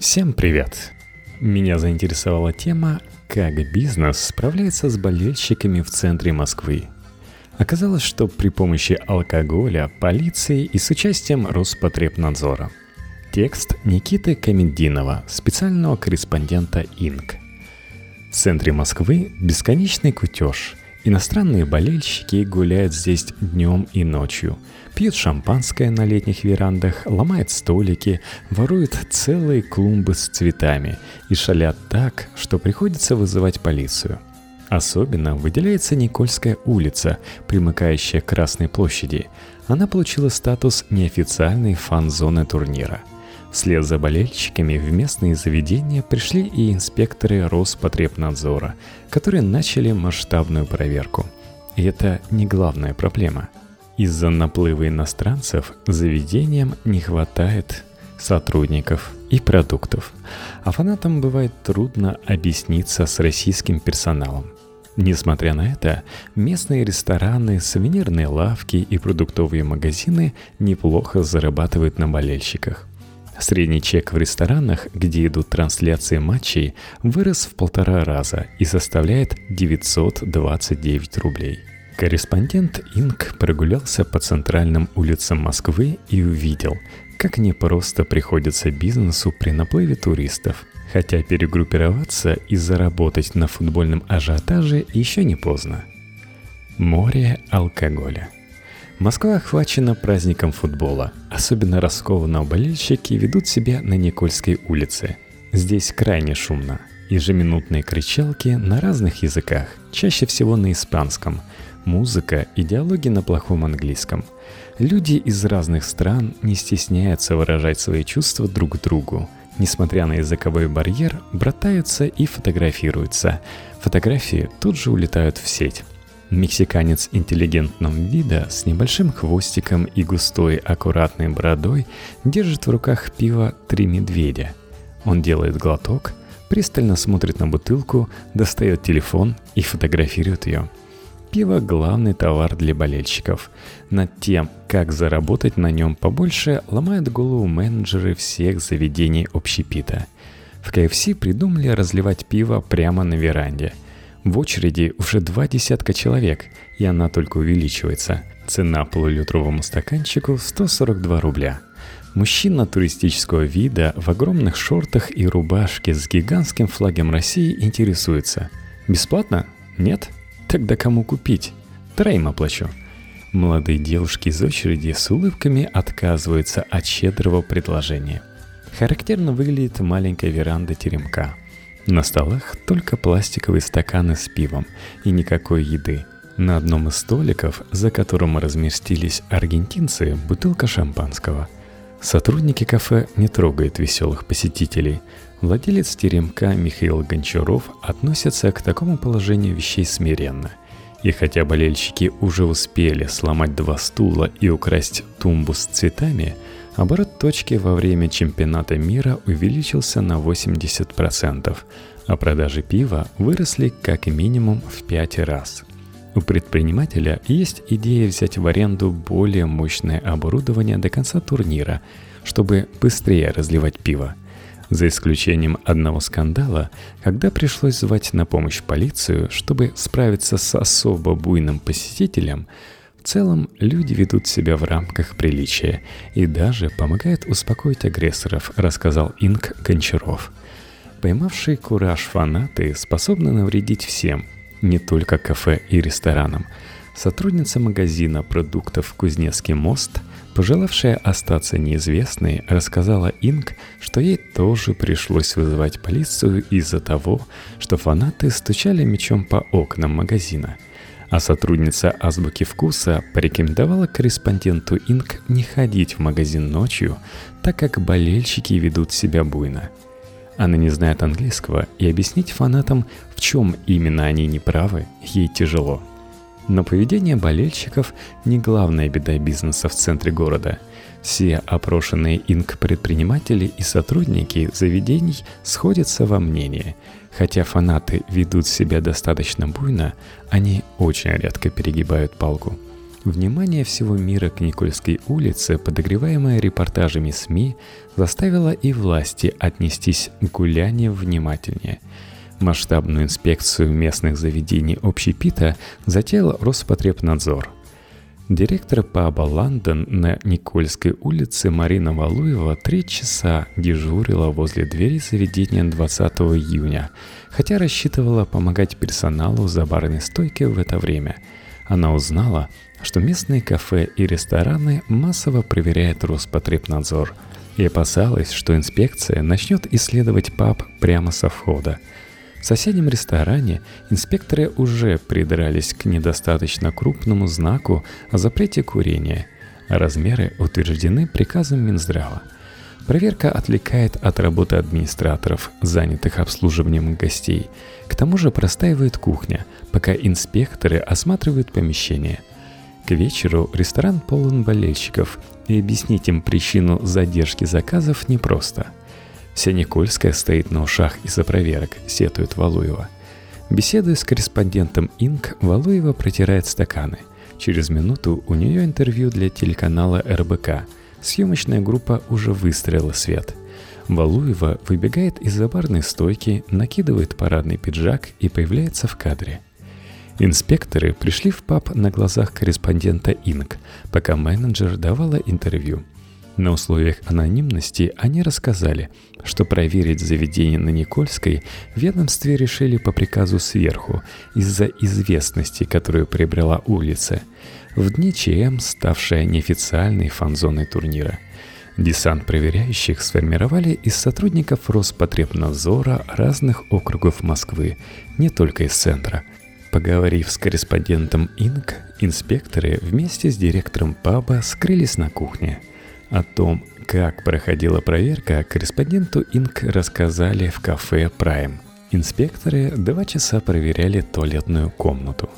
Всем привет! Меня заинтересовала тема «Как бизнес справляется с болельщиками в центре Москвы». Оказалось, что при помощи алкоголя, полиции и с участием Роспотребнадзора. Текст Никиты Камединова, специального корреспондента «Инк». В центре Москвы бесконечный кутеж – Иностранные болельщики гуляют здесь днем и ночью, пьют шампанское на летних верандах, ломают столики, воруют целые клумбы с цветами и шалят так, что приходится вызывать полицию. Особенно выделяется Никольская улица, примыкающая к Красной площади. Она получила статус неофициальной фан-зоны турнира – Вслед за болельщиками в местные заведения пришли и инспекторы Роспотребнадзора, которые начали масштабную проверку. И это не главная проблема. Из-за наплыва иностранцев заведениям не хватает сотрудников и продуктов, а фанатам бывает трудно объясниться с российским персоналом. Несмотря на это, местные рестораны, сувенирные лавки и продуктовые магазины неплохо зарабатывают на болельщиках. Средний чек в ресторанах, где идут трансляции матчей, вырос в полтора раза и составляет 929 рублей. Корреспондент Инк прогулялся по центральным улицам Москвы и увидел, как непросто приходится бизнесу при наплыве туристов. Хотя перегруппироваться и заработать на футбольном ажиотаже еще не поздно. Море алкоголя – Москва охвачена праздником футбола. Особенно раскованные болельщики ведут себя на Никольской улице. Здесь крайне шумно. Ежеминутные кричалки на разных языках, чаще всего на испанском. Музыка и диалоги на плохом английском. Люди из разных стран не стесняются выражать свои чувства друг другу. Несмотря на языковой барьер, братаются и фотографируются. Фотографии тут же улетают в сеть. Мексиканец интеллигентного вида с небольшим хвостиком и густой аккуратной бородой держит в руках пиво «Три медведя». Он делает глоток, пристально смотрит на бутылку, достает телефон и фотографирует ее. Пиво – главный товар для болельщиков. Над тем, как заработать на нем побольше, ломают голову менеджеры всех заведений общепита. В КФС придумали разливать пиво прямо на веранде – в очереди уже два десятка человек, и она только увеличивается. Цена полулитровому стаканчику 142 рубля. Мужчина туристического вида в огромных шортах и рубашке с гигантским флагом России интересуется. Бесплатно? Нет? Тогда кому купить? Троим оплачу. Молодые девушки из очереди с улыбками отказываются от щедрого предложения. Характерно выглядит маленькая веранда теремка – на столах только пластиковые стаканы с пивом и никакой еды. На одном из столиков, за которым разместились аргентинцы, бутылка шампанского. Сотрудники кафе не трогают веселых посетителей. Владелец теремка Михаил Гончаров относится к такому положению вещей смиренно. И хотя болельщики уже успели сломать два стула и украсть тумбу с цветами – Оборот точки во время чемпионата мира увеличился на 80%, а продажи пива выросли как минимум в 5 раз. У предпринимателя есть идея взять в аренду более мощное оборудование до конца турнира, чтобы быстрее разливать пиво. За исключением одного скандала, когда пришлось звать на помощь полицию, чтобы справиться с особо буйным посетителем – в целом, люди ведут себя в рамках приличия и даже помогают успокоить агрессоров, рассказал Инк Гончаров. Поймавшие кураж фанаты способны навредить всем, не только кафе и ресторанам. Сотрудница магазина продуктов «Кузнецкий мост», пожелавшая остаться неизвестной, рассказала Инк, что ей тоже пришлось вызывать полицию из-за того, что фанаты стучали мечом по окнам магазина – а сотрудница азбуки вкуса порекомендовала корреспонденту Инк не ходить в магазин ночью, так как болельщики ведут себя буйно. Она не знает английского, и объяснить фанатам, в чем именно они неправы, ей тяжело. Но поведение болельщиков не главная беда бизнеса в центре города. Все опрошенные Инк предприниматели и сотрудники заведений сходятся во мнении – Хотя фанаты ведут себя достаточно буйно, они очень редко перегибают палку. Внимание всего мира к Никольской улице, подогреваемое репортажами СМИ, заставило и власти отнестись к гулянию внимательнее. Масштабную инспекцию местных заведений общепита затеял Роспотребнадзор – Директор паба «Лондон» на Никольской улице Марина Валуева три часа дежурила возле двери заведения 20 июня, хотя рассчитывала помогать персоналу за барной стойкой в это время. Она узнала, что местные кафе и рестораны массово проверяет Роспотребнадзор и опасалась, что инспекция начнет исследовать паб прямо со входа – в соседнем ресторане инспекторы уже придрались к недостаточно крупному знаку о запрете курения. Размеры утверждены приказом Минздрава. Проверка отвлекает от работы администраторов, занятых обслуживанием гостей. К тому же простаивает кухня, пока инспекторы осматривают помещение. К вечеру ресторан полон болельщиков, и объяснить им причину задержки заказов непросто – Вся Никольская стоит на ушах из-за проверок, сетует Валуева. Беседуя с корреспондентом Инк, Валуева протирает стаканы. Через минуту у нее интервью для телеканала РБК. Съемочная группа уже выстрелила свет. Валуева выбегает из-за барной стойки, накидывает парадный пиджак и появляется в кадре. Инспекторы пришли в паб на глазах корреспондента Инк, пока менеджер давала интервью – на условиях анонимности они рассказали, что проверить заведение на Никольской ведомстве решили по приказу сверху из-за известности, которую приобрела улица, в дни ЧМ ставшая неофициальной фан-зоной турнира. Десант проверяющих сформировали из сотрудников Роспотребнадзора разных округов Москвы, не только из центра – Поговорив с корреспондентом Инк, инспекторы вместе с директором паба скрылись на кухне – о том, как проходила проверка, корреспонденту Инк рассказали в кафе Prime. Инспекторы два часа проверяли туалетную комнату.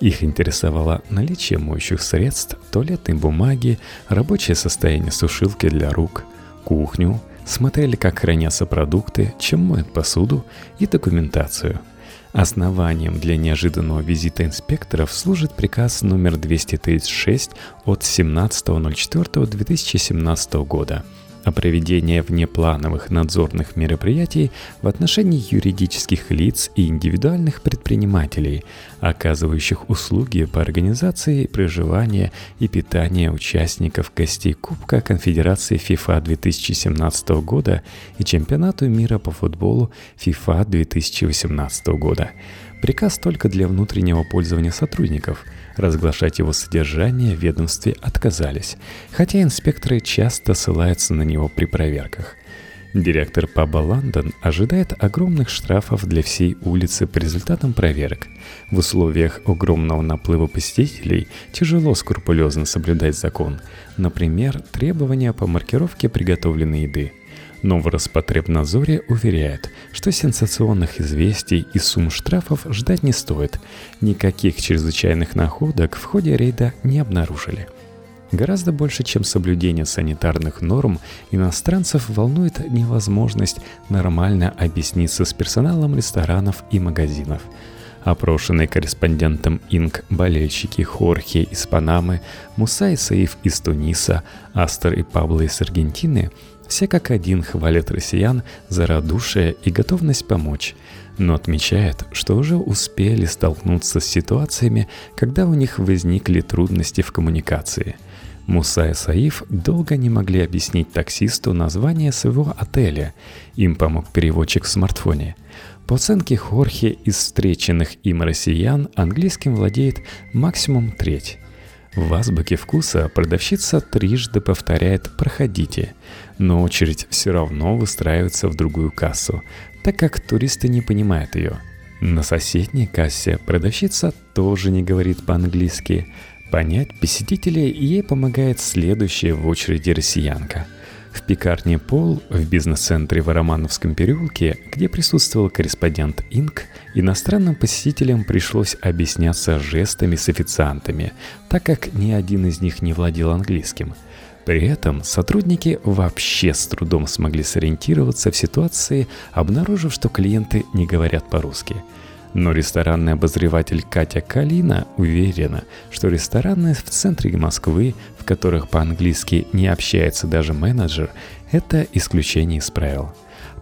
Их интересовало наличие моющих средств, туалетной бумаги, рабочее состояние сушилки для рук, кухню, смотрели, как хранятся продукты, чем моют посуду и документацию – Основанием для неожиданного визита инспекторов служит приказ номер 236 от 17.04.2017 года – о проведении внеплановых надзорных мероприятий в отношении юридических лиц и индивидуальных предпринимателей, оказывающих услуги по организации проживания и питания участников гостей Кубка Конфедерации FIFA 2017 года и Чемпионату мира по футболу FIFA 2018 года. Приказ только для внутреннего пользования сотрудников – Разглашать его содержание в ведомстве отказались, хотя инспекторы часто ссылаются на него при проверках. Директор паба «Лондон» ожидает огромных штрафов для всей улицы по результатам проверок. В условиях огромного наплыва посетителей тяжело скрупулезно соблюдать закон. Например, требования по маркировке приготовленной еды – но в Роспотребнадзоре уверяют, что сенсационных известий и сумм штрафов ждать не стоит. Никаких чрезвычайных находок в ходе рейда не обнаружили. Гораздо больше, чем соблюдение санитарных норм, иностранцев волнует невозможность нормально объясниться с персоналом ресторанов и магазинов. Опрошенные корреспондентом Инк болельщики Хорхе из Панамы, Муса и Саиф из Туниса, Астер и Пабло из Аргентины – все как один хвалят россиян за радушие и готовность помочь, но отмечают, что уже успели столкнуться с ситуациями, когда у них возникли трудности в коммуникации. Муса и Саиф долго не могли объяснить таксисту название своего отеля. Им помог переводчик в смартфоне. По оценке Хорхе, из встреченных им россиян английским владеет максимум треть. В азбуке вкуса продавщица трижды повторяет «проходите», но очередь все равно выстраивается в другую кассу, так как туристы не понимают ее. На соседней кассе продавщица тоже не говорит по-английски. Понять посетителей ей помогает следующая в очереди россиянка – в пекарне «Пол» в бизнес-центре в Романовском переулке, где присутствовал корреспондент Инк, иностранным посетителям пришлось объясняться жестами с официантами, так как ни один из них не владел английским. При этом сотрудники вообще с трудом смогли сориентироваться в ситуации, обнаружив, что клиенты не говорят по-русски. Но ресторанный обозреватель Катя Калина уверена, что рестораны в центре Москвы, в которых по-английски не общается даже менеджер, это исключение из правил.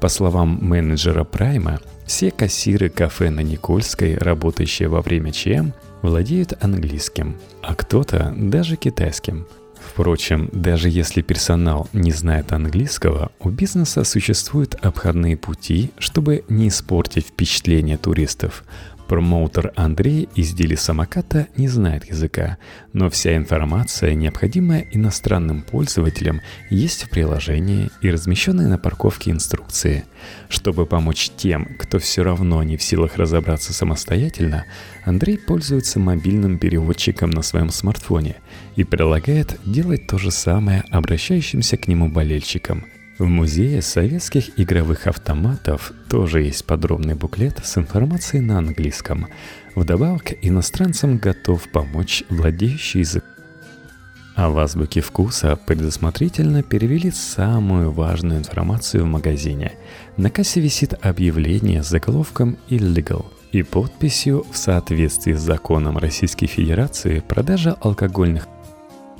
По словам менеджера Прайма, все кассиры кафе на Никольской, работающие во время ЧМ, владеют английским, а кто-то даже китайским – Впрочем, даже если персонал не знает английского, у бизнеса существуют обходные пути, чтобы не испортить впечатление туристов. Промоутер Андрей из Дили Самоката не знает языка, но вся информация, необходимая иностранным пользователям, есть в приложении и размещенные на парковке инструкции. Чтобы помочь тем, кто все равно не в силах разобраться самостоятельно, Андрей пользуется мобильным переводчиком на своем смартфоне и предлагает делать то же самое обращающимся к нему болельщикам – в музее советских игровых автоматов тоже есть подробный буклет с информацией на английском. Вдобавок, иностранцам готов помочь владеющий язык. А в азбуке вкуса предусмотрительно перевели самую важную информацию в магазине. На кассе висит объявление с заголовком «Illegal», и подписью в соответствии с законом Российской Федерации продажа алкогольных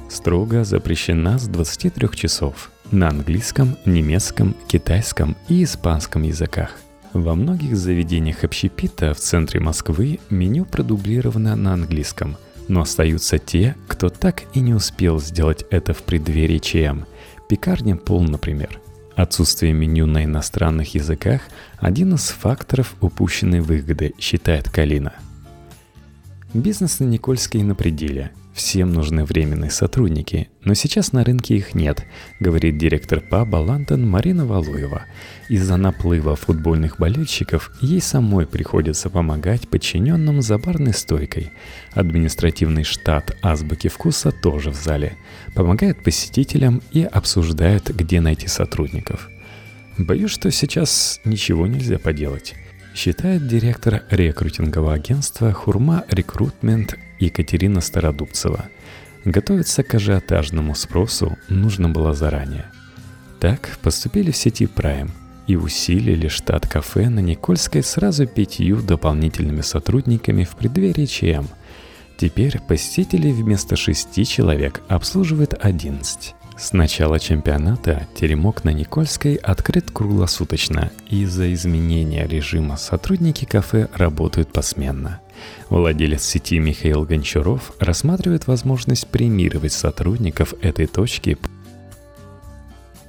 строго запрещена с 23 часов на английском, немецком, китайском и испанском языках. Во многих заведениях общепита в центре Москвы меню продублировано на английском, но остаются те, кто так и не успел сделать это в преддверии ЧМ. Пекарня Пол, например. Отсутствие меню на иностранных языках – один из факторов упущенной выгоды, считает Калина. Бизнес на Никольской на пределе – Всем нужны временные сотрудники, но сейчас на рынке их нет, говорит директор паба «Лантон» Марина Валуева. Из-за наплыва футбольных болельщиков ей самой приходится помогать подчиненным за барной стойкой. Административный штат «Азбуки вкуса» тоже в зале. Помогает посетителям и обсуждают, где найти сотрудников. Боюсь, что сейчас ничего нельзя поделать считает директор рекрутингового агентства «Хурма Рекрутмент» Екатерина Стародубцева. Готовиться к ажиотажному спросу нужно было заранее. Так поступили в сети Prime и усилили штат кафе на Никольской сразу пятью дополнительными сотрудниками в преддверии ЧМ. Теперь посетителей вместо шести человек обслуживает 11. С начала чемпионата теремок на Никольской открыт круглосуточно, из-за изменения режима сотрудники кафе работают посменно. Владелец сети Михаил Гончаров рассматривает возможность премировать сотрудников этой точки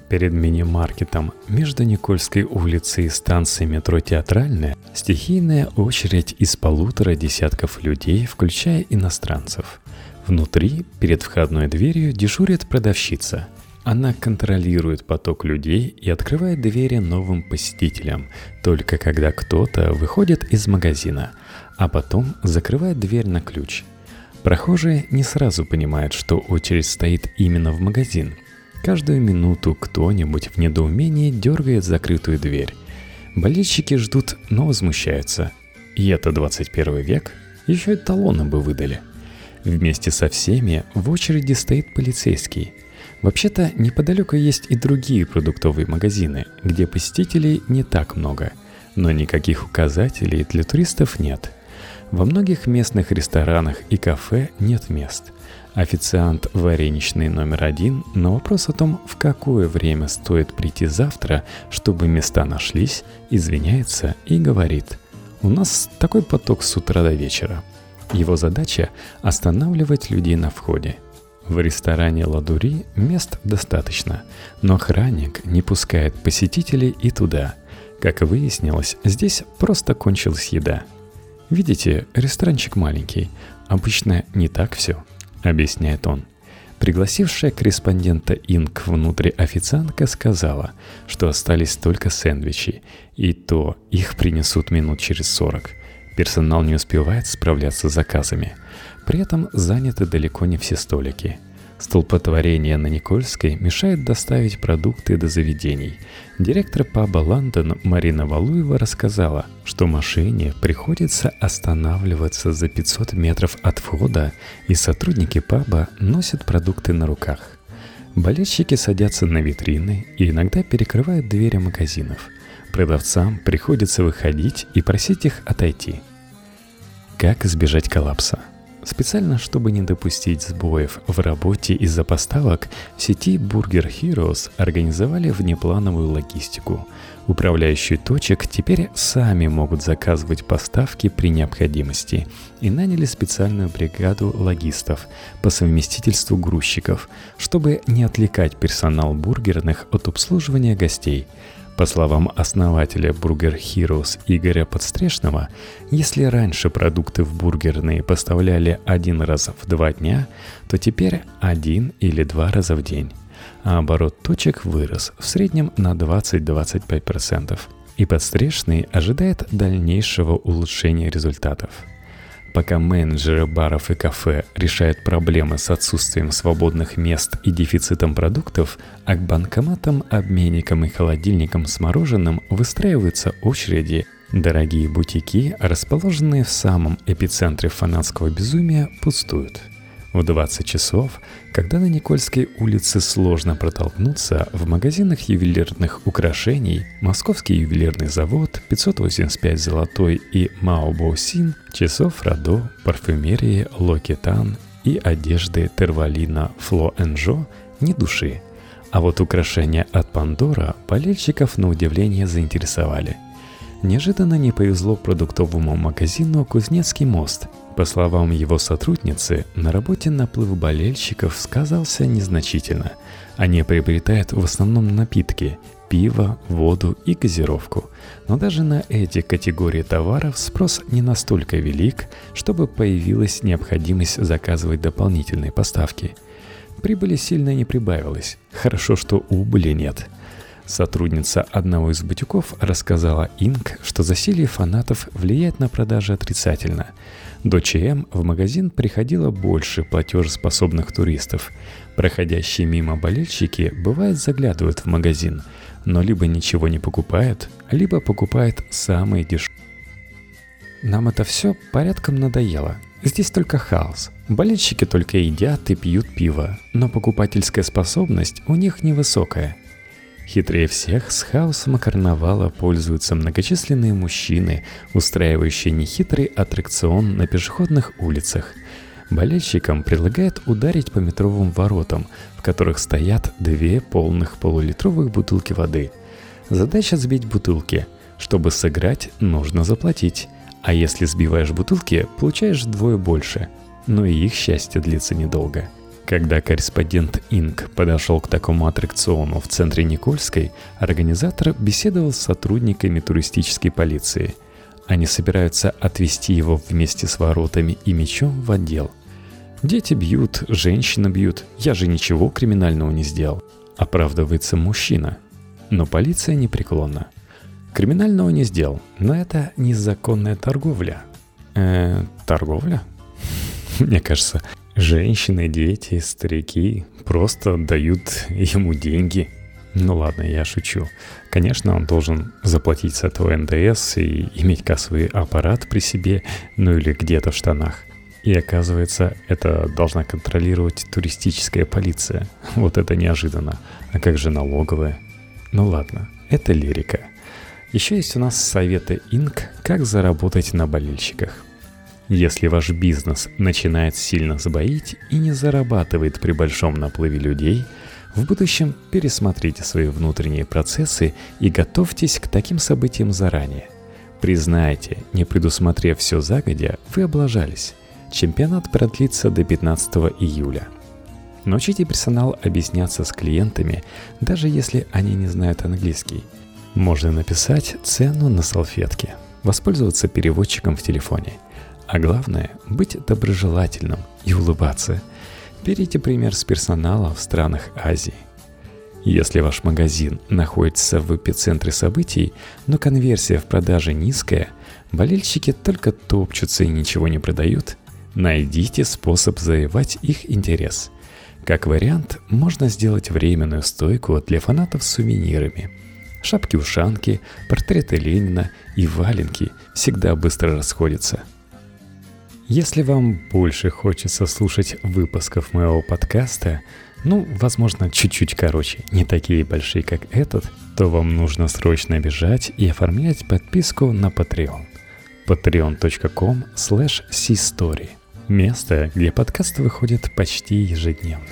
Перед мини-маркетом между Никольской улицей и станцией метро «Театральная» стихийная очередь из полутора десятков людей, включая иностранцев – Внутри, перед входной дверью, дежурит продавщица. Она контролирует поток людей и открывает двери новым посетителям, только когда кто-то выходит из магазина, а потом закрывает дверь на ключ. Прохожие не сразу понимают, что очередь стоит именно в магазин. Каждую минуту кто-нибудь в недоумении дергает закрытую дверь. Болельщики ждут, но возмущаются. И это 21 век? Еще и талоны бы выдали – Вместе со всеми в очереди стоит полицейский. Вообще-то неподалеку есть и другие продуктовые магазины, где посетителей не так много, но никаких указателей для туристов нет. Во многих местных ресторанах и кафе нет мест. Официант вареничный номер один на вопрос о том, в какое время стоит прийти завтра, чтобы места нашлись, извиняется и говорит «У нас такой поток с утра до вечера, его задача – останавливать людей на входе. В ресторане «Ладури» мест достаточно, но охранник не пускает посетителей и туда. Как выяснилось, здесь просто кончилась еда. Видите, ресторанчик маленький. Обычно не так все, объясняет он. Пригласившая корреспондента Инк внутрь официантка сказала, что остались только сэндвичи, и то их принесут минут через сорок – Персонал не успевает справляться с заказами. При этом заняты далеко не все столики. Столпотворение на Никольской мешает доставить продукты до заведений. Директор паба «Лондон» Марина Валуева рассказала, что машине приходится останавливаться за 500 метров от входа, и сотрудники паба носят продукты на руках. Болельщики садятся на витрины и иногда перекрывают двери магазинов. Продавцам приходится выходить и просить их отойти – как избежать коллапса. Специально, чтобы не допустить сбоев в работе из-за поставок, в сети Burger Heroes организовали внеплановую логистику. Управляющие точек теперь сами могут заказывать поставки при необходимости и наняли специальную бригаду логистов по совместительству грузчиков, чтобы не отвлекать персонал бургерных от обслуживания гостей – по словам основателя Burger Heroes Игоря Подстрешного, если раньше продукты в бургерные поставляли один раз в два дня, то теперь один или два раза в день. А оборот точек вырос в среднем на 20-25%. И Подстрешный ожидает дальнейшего улучшения результатов – Пока менеджеры баров и кафе решают проблемы с отсутствием свободных мест и дефицитом продуктов, а к банкоматам, обменникам и холодильникам с мороженым выстраиваются очереди, дорогие бутики, расположенные в самом эпицентре фанатского безумия, пустуют – в 20 часов, когда на Никольской улице сложно протолкнуться, в магазинах ювелирных украшений Московский ювелирный завод, 585 «Золотой» и Мао Боусин, часов Радо, парфюмерии Локитан и одежды Тервалина Фло Энжо ни души. А вот украшения от Пандора болельщиков на удивление заинтересовали. Неожиданно не повезло продуктовому магазину «Кузнецкий мост», по словам его сотрудницы, на работе наплыв болельщиков сказался незначительно. Они приобретают в основном напитки – пиво, воду и газировку. Но даже на эти категории товаров спрос не настолько велик, чтобы появилась необходимость заказывать дополнительные поставки. Прибыли сильно не прибавилось. Хорошо, что убыли нет – Сотрудница одного из бутиков рассказала Инк, что засилье фанатов влияет на продажи отрицательно. До ЧМ в магазин приходило больше платежеспособных туристов. Проходящие мимо болельщики бывает заглядывают в магазин, но либо ничего не покупают, либо покупают самые дешевые. Нам это все порядком надоело. Здесь только хаос. Болельщики только едят и пьют пиво, но покупательская способность у них невысокая – Хитрее всех с хаосом карнавала пользуются многочисленные мужчины, устраивающие нехитрый аттракцион на пешеходных улицах. Болельщикам предлагают ударить по метровым воротам, в которых стоят две полных полулитровых бутылки воды. Задача сбить бутылки. Чтобы сыграть, нужно заплатить. А если сбиваешь бутылки, получаешь вдвое больше. Но и их счастье длится недолго – когда корреспондент Инк подошел к такому аттракциону в центре Никольской, организатор беседовал с сотрудниками туристической полиции. Они собираются отвезти его вместе с воротами и мечом в отдел. «Дети бьют, женщины бьют, я же ничего криминального не сделал», — оправдывается мужчина. Но полиция непреклонна. Криминального не сделал, но это незаконная торговля. Э, торговля? Мне кажется, Женщины, дети, старики просто дают ему деньги. Ну ладно, я шучу. Конечно, он должен заплатить с этого НДС и иметь кассовый аппарат при себе, ну или где-то в штанах. И оказывается, это должна контролировать туристическая полиция. Вот это неожиданно. А как же налоговая? Ну ладно, это лирика. Еще есть у нас советы Инк, как заработать на болельщиках. Если ваш бизнес начинает сильно сбоить и не зарабатывает при большом наплыве людей, в будущем пересмотрите свои внутренние процессы и готовьтесь к таким событиям заранее. Признайте, не предусмотрев все загодя, вы облажались. Чемпионат продлится до 15 июля. Научите персонал объясняться с клиентами, даже если они не знают английский. Можно написать цену на салфетке, воспользоваться переводчиком в телефоне – а главное – быть доброжелательным и улыбаться. Берите пример с персонала в странах Азии. Если ваш магазин находится в эпицентре событий, но конверсия в продаже низкая, болельщики только топчутся и ничего не продают, найдите способ завоевать их интерес. Как вариант, можно сделать временную стойку для фанатов с сувенирами. Шапки-ушанки, портреты Ленина и валенки всегда быстро расходятся – если вам больше хочется слушать выпусков моего подкаста, ну, возможно, чуть-чуть короче, не такие большие, как этот, то вам нужно срочно бежать и оформлять подписку на Patreon. patreon.com slash Место, где подкаст выходит почти ежедневно.